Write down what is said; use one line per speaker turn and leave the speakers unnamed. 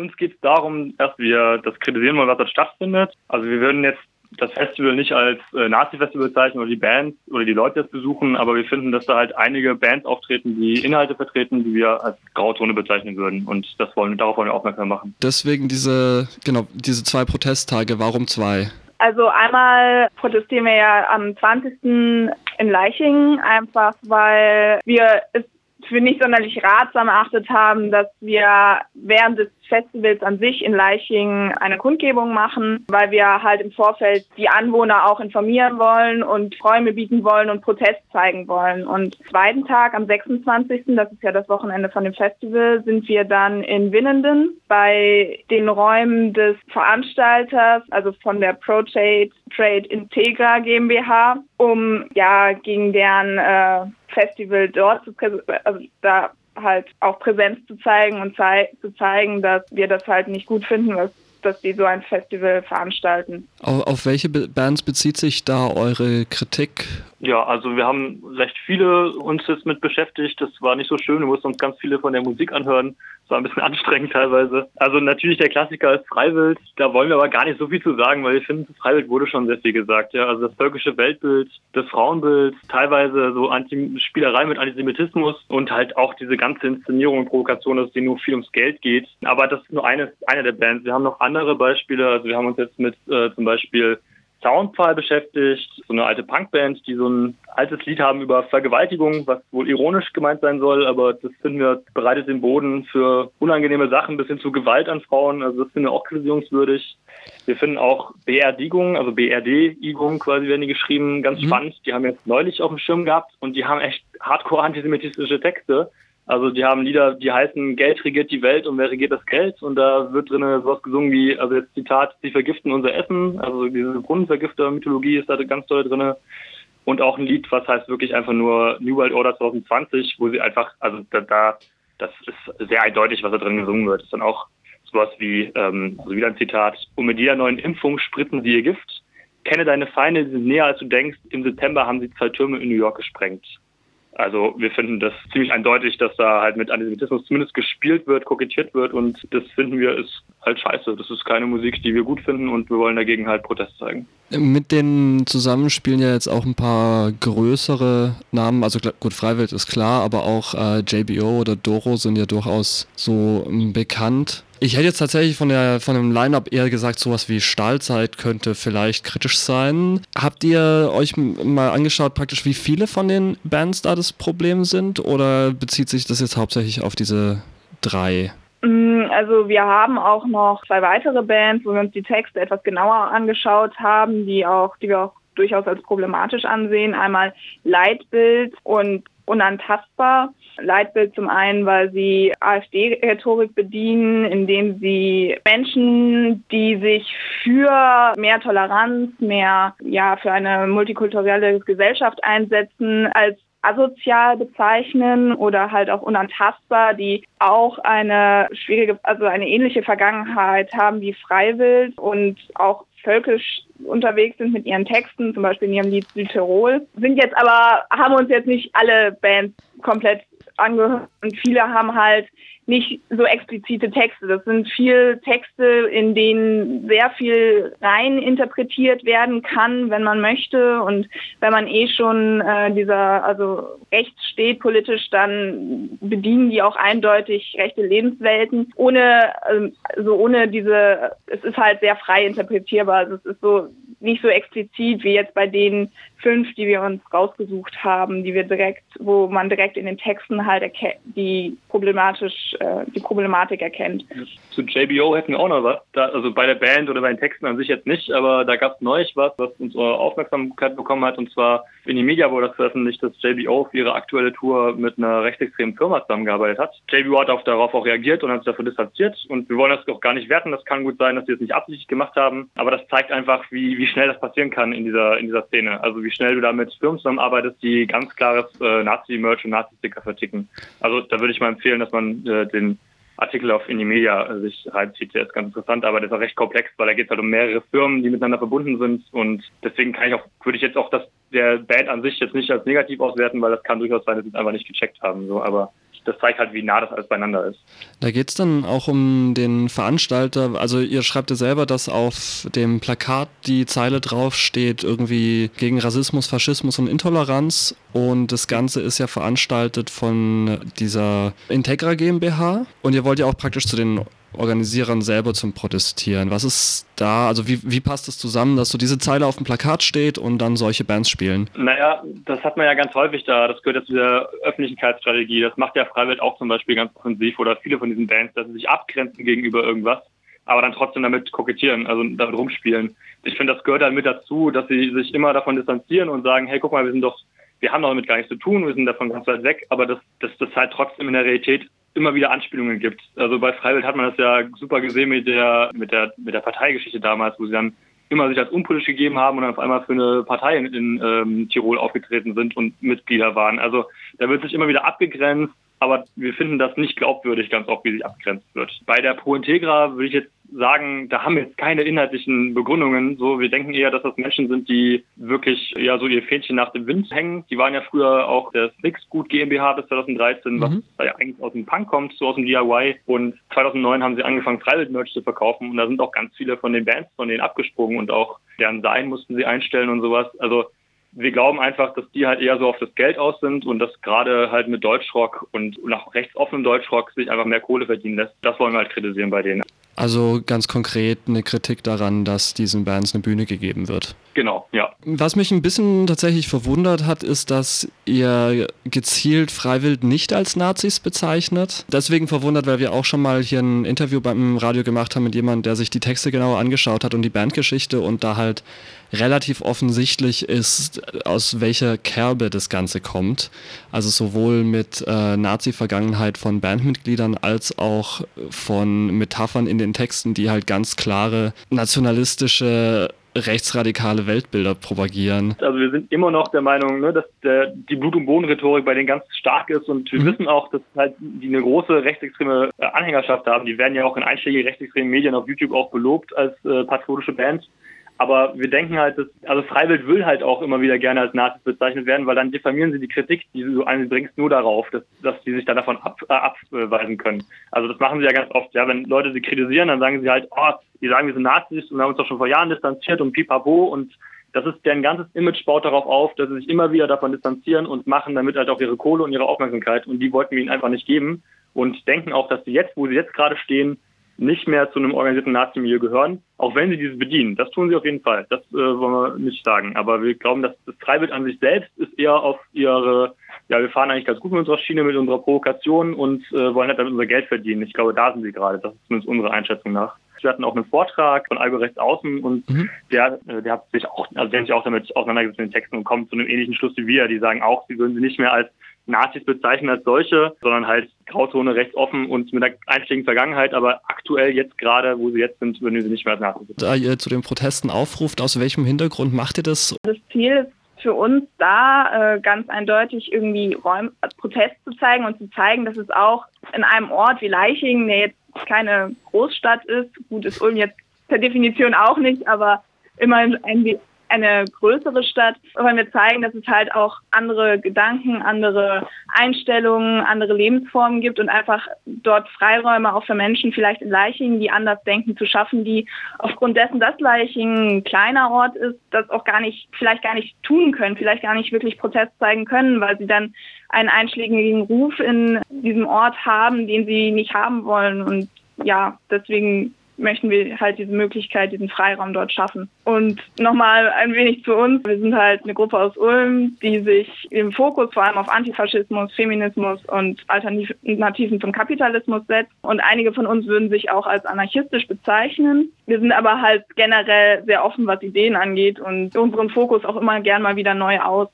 uns geht es darum, dass wir das kritisieren wollen, was dort stattfindet. Also wir würden jetzt das Festival nicht als äh, Nazi-Festival bezeichnen oder die Bands oder die Leute das besuchen, aber wir finden, dass da halt einige Bands auftreten, die Inhalte vertreten, die wir als Grauzone bezeichnen würden. Und das wollen, darauf wollen wir aufmerksam machen.
Deswegen diese, genau, diese zwei Protesttage. Warum zwei?
Also einmal protestieren wir ja am 20. in Leichingen, einfach weil wir es für nicht sonderlich ratsam erachtet haben, dass wir während des Festivals an sich in Leiching eine Kundgebung machen, weil wir halt im Vorfeld die Anwohner auch informieren wollen und Räume bieten wollen und Protest zeigen wollen. Und zweiten Tag am 26., das ist ja das Wochenende von dem Festival, sind wir dann in Winnenden bei den Räumen des Veranstalters, also von der ProTrade Trade Integra GmbH, um ja gegen deren äh, Festival dort zu also da halt auch Präsenz zu zeigen und zei zu zeigen, dass wir das halt nicht gut finden, was dass die so ein Festival veranstalten.
Auf, auf welche Bands bezieht sich da eure Kritik
ja, also wir haben recht viele uns jetzt mit beschäftigt. Das war nicht so schön. Wir mussten uns ganz viele von der Musik anhören. Das war ein bisschen anstrengend teilweise. Also natürlich der Klassiker ist Freiwild. Da wollen wir aber gar nicht so viel zu sagen, weil ich finde, zu Freiwild wurde schon sehr viel gesagt. Ja, also das völkische Weltbild, das Frauenbild, teilweise so Anti Spielerei mit Antisemitismus und halt auch diese ganze Inszenierung und Provokation, dass es denen nur viel ums Geld geht. Aber das ist nur eine, eine der Bands. Wir haben noch andere Beispiele. Also wir haben uns jetzt mit äh, zum Beispiel Soundfile beschäftigt, so eine alte Punkband, die so ein altes Lied haben über Vergewaltigung, was wohl ironisch gemeint sein soll, aber das finden wir bereitet den Boden für unangenehme Sachen bis hin zu Gewalt an Frauen, also das finden wir auch kritisierungswürdig. Wir finden auch BRD-Igung, also BRD-Igung quasi werden die geschrieben, ganz mhm. spannend. Die haben jetzt neulich auf dem Schirm gehabt und die haben echt hardcore antisemitistische Texte. Also die haben Lieder, die heißen Geld regiert die Welt und wer regiert das Geld? Und da wird drin sowas gesungen wie, also jetzt Zitat, sie vergiften unser Essen, also diese Brunnenvergifter-Mythologie ist da ganz toll drin. Und auch ein Lied, was heißt wirklich einfach nur New World Order 2020, wo sie einfach, also da, da das ist sehr eindeutig, was da drin gesungen wird. Das ist dann auch sowas wie, ähm, also wieder ein Zitat, um mit jeder neuen Impfung spritzen sie ihr Gift. Kenne deine Feinde, sie sind näher als du denkst. Im September haben sie zwei Türme in New York gesprengt. Also wir finden das ziemlich eindeutig, dass da halt mit Antisemitismus zumindest gespielt wird, kokettiert wird und das finden wir ist halt scheiße. Das ist keine Musik, die wir gut finden und wir wollen dagegen halt Protest zeigen.
Mit denen zusammen spielen ja jetzt auch ein paar größere Namen, also gut, Freiwild ist klar, aber auch äh, JBO oder Doro sind ja durchaus so ähm, bekannt. Ich hätte jetzt tatsächlich von, der, von dem Line-Up eher gesagt, sowas wie Stahlzeit könnte vielleicht kritisch sein. Habt ihr euch mal angeschaut, praktisch, wie viele von den Bands da das Problem sind? Oder bezieht sich das jetzt hauptsächlich auf diese drei?
Mm, also wir haben auch noch zwei weitere Bands, wo wir uns die Texte etwas genauer angeschaut haben, die auch, die wir auch durchaus als problematisch ansehen. Einmal Leitbild und Unantastbar. Leitbild zum einen, weil sie AfD-Rhetorik bedienen, indem sie Menschen, die sich für mehr Toleranz, mehr, ja, für eine multikulturelle Gesellschaft einsetzen, als asozial bezeichnen oder halt auch unantastbar, die auch eine schwierige, also eine ähnliche Vergangenheit haben wie Freiwild und auch völkisch unterwegs sind mit ihren Texten, zum Beispiel in ihrem Lied Südtirol. Sind jetzt aber, haben uns jetzt nicht alle Bands komplett angehört und viele haben halt nicht so explizite Texte. Das sind viel Texte, in denen sehr viel rein interpretiert werden kann, wenn man möchte. Und wenn man eh schon äh, dieser, also rechts steht politisch, dann bedienen die auch eindeutig rechte Lebenswelten. Ohne, also so ohne diese, es ist halt sehr frei interpretierbar. Also es ist so nicht so explizit wie jetzt bei den fünf, die wir uns rausgesucht haben, die wir direkt, wo man direkt in den Texten halt die problematisch, äh, die Problematik erkennt.
Zu JBO hätten wir auch noch was. Da, also bei der Band oder bei den Texten an sich jetzt nicht, aber da gab es neulich was, was unsere Aufmerksamkeit bekommen hat. Und zwar in die Media wurde das veröffentlicht, dass JBO für ihre aktuelle Tour mit einer rechtsextremen Firma zusammengearbeitet hat. JBO hat auch darauf auch reagiert und hat sich dafür distanziert. Und wir wollen das auch gar nicht werten. Das kann gut sein, dass sie es nicht absichtlich gemacht haben. Aber das zeigt einfach, wie, wie schnell das passieren kann in dieser, in dieser Szene. Also wie schnell du da mit Firmen zusammenarbeitest, die ganz klares äh, Nazi-Merch und Nazi-Sticker verticken. Also da würde ich mal empfehlen, dass man äh, den Artikel auf Indie-Media äh, sich reinzieht. Der ist ganz interessant, aber der ist auch recht komplex, weil da geht es halt um mehrere Firmen, die miteinander verbunden sind. Und deswegen kann ich auch, würde ich jetzt auch das der Band an sich jetzt nicht als negativ auswerten, weil das kann durchaus sein, dass sie es einfach nicht gecheckt haben. So, aber das zeigt halt, wie nah das alles beieinander ist.
Da geht es dann auch um den Veranstalter. Also ihr schreibt ja selber, dass auf dem Plakat die Zeile drauf steht, irgendwie gegen Rassismus, Faschismus und Intoleranz. Und das Ganze ist ja veranstaltet von dieser Integra GmbH. Und ihr wollt ja auch praktisch zu den Organisierern selber zum Protestieren. Was ist da, also wie, wie passt das zusammen, dass so diese Zeile auf dem Plakat steht und dann solche Bands spielen?
Naja, das hat man ja ganz häufig da. Das gehört ja zu der Öffentlichkeitsstrategie. Das macht ja Freiwild auch zum Beispiel ganz offensiv oder viele von diesen Bands, dass sie sich abgrenzen gegenüber irgendwas, aber dann trotzdem damit kokettieren, also damit rumspielen. Ich finde, das gehört dann mit dazu, dass sie sich immer davon distanzieren und sagen, hey, guck mal, wir sind doch wir haben damit gar nichts zu tun, wir sind davon ganz weit weg, aber dass das, das halt trotzdem in der Realität immer wieder Anspielungen gibt. Also bei Freiwild hat man das ja super gesehen mit der, mit der, mit der Parteigeschichte damals, wo sie dann immer sich als unpolitisch gegeben haben und dann auf einmal für eine Partei in, in ähm, Tirol aufgetreten sind und Mitglieder waren. Also da wird sich immer wieder abgegrenzt, aber wir finden das nicht glaubwürdig ganz oft, wie sich abgrenzt wird. Bei der Pro Integra würde ich jetzt sagen, da haben wir jetzt keine inhaltlichen Begründungen. So, wir denken eher, dass das Menschen sind, die wirklich ja so ihr Fähnchen nach dem Wind hängen. Die waren ja früher auch der Six Gut GmbH bis 2013, mhm. was ja eigentlich aus dem Punk kommt, so aus dem DIY. Und 2009 haben sie angefangen, Freiwild-Merch zu verkaufen. Und da sind auch ganz viele von den Bands von denen abgesprungen und auch deren Sein mussten sie einstellen und sowas. Also wir glauben einfach, dass die halt eher so auf das Geld aus sind und dass gerade halt mit Deutschrock und nach rechtsoffenem Deutschrock sich einfach mehr Kohle verdienen lässt. Das wollen wir halt kritisieren bei denen.
Also ganz konkret eine Kritik daran, dass diesen Bands eine Bühne gegeben wird.
Genau, ja.
Was mich ein bisschen tatsächlich verwundert hat, ist, dass ihr gezielt Freiwild nicht als Nazis bezeichnet. Deswegen verwundert, weil wir auch schon mal hier ein Interview beim Radio gemacht haben mit jemandem, der sich die Texte genauer angeschaut hat und die Bandgeschichte und da halt relativ offensichtlich ist, aus welcher Kerbe das Ganze kommt. Also sowohl mit äh, Nazi-Vergangenheit von Bandmitgliedern als auch von Metaphern in den Texten, die halt ganz klare nationalistische rechtsradikale Weltbilder propagieren.
Also wir sind immer noch der Meinung, ne, dass der, die Blut- und Boden-Rhetorik bei denen ganz stark ist und wir mhm. wissen auch, dass halt die eine große rechtsextreme äh, Anhängerschaft haben. Die werden ja auch in einschlägigen rechtsextremen Medien auf YouTube auch belobt als äh, patriotische Band. Aber wir denken halt, dass, also Freiwild will halt auch immer wieder gerne als Nazis bezeichnet werden, weil dann diffamieren sie die Kritik, die du einbringst, nur darauf, dass, dass sie sich dann davon ab, äh, abweisen können. Also das machen sie ja ganz oft. Ja, wenn Leute sie kritisieren, dann sagen sie halt, oh, die sagen, wir sind Nazis und haben uns doch schon vor Jahren distanziert und pipapo und das ist deren ganzes Image baut darauf auf, dass sie sich immer wieder davon distanzieren und machen damit halt auch ihre Kohle und ihre Aufmerksamkeit und die wollten wir ihnen einfach nicht geben und denken auch, dass sie jetzt, wo sie jetzt gerade stehen, nicht mehr zu einem organisierten Nazi-Milieu gehören, auch wenn sie dieses bedienen. Das tun sie auf jeden Fall. Das äh, wollen wir nicht sagen. Aber wir glauben, dass das Freiwild an sich selbst ist eher auf ihre, ja, wir fahren eigentlich ganz gut mit unserer Schiene, mit unserer Provokation und äh, wollen halt damit unser Geld verdienen. Ich glaube, da sind sie gerade. Das ist zumindest unsere Einschätzung nach. Wir hatten auch einen Vortrag von Algorechts Außen und mhm. der, äh, der hat sich auch, also der hat sich auch damit auseinandergesetzt mit den Texten und kommt zu einem ähnlichen Schluss wie wir. Die sagen auch, sie würden sie nicht mehr als Nazis bezeichnen als solche, sondern halt Grauzone recht offen und mit einer einschlägigen Vergangenheit, aber aktuell jetzt gerade, wo sie jetzt sind, würden sie nicht mehr als Nazis.
Da ihr zu den Protesten aufruft, aus welchem Hintergrund macht ihr das?
Das Ziel ist für uns da äh, ganz eindeutig irgendwie Räum Protest zu zeigen und zu zeigen, dass es auch in einem Ort wie Leichingen, der jetzt keine Großstadt ist, gut ist Ulm jetzt per Definition auch nicht, aber immerhin ein eine größere Stadt, wollen wir zeigen, dass es halt auch andere Gedanken, andere Einstellungen, andere Lebensformen gibt und einfach dort Freiräume auch für Menschen vielleicht in Leichingen, die anders denken, zu schaffen, die aufgrund dessen, dass Leichingen ein kleiner Ort ist, das auch gar nicht, vielleicht gar nicht tun können, vielleicht gar nicht wirklich Protest zeigen können, weil sie dann einen einschlägigen Ruf in diesem Ort haben, den sie nicht haben wollen. Und ja, deswegen möchten wir halt diese Möglichkeit, diesen Freiraum dort schaffen. Und nochmal ein wenig zu uns. Wir sind halt eine Gruppe aus Ulm, die sich im Fokus vor allem auf Antifaschismus, Feminismus und Alternativen zum Kapitalismus setzt. Und einige von uns würden sich auch als anarchistisch bezeichnen. Wir sind aber halt generell sehr offen, was Ideen angeht und unseren Fokus auch immer gern mal wieder neu aus.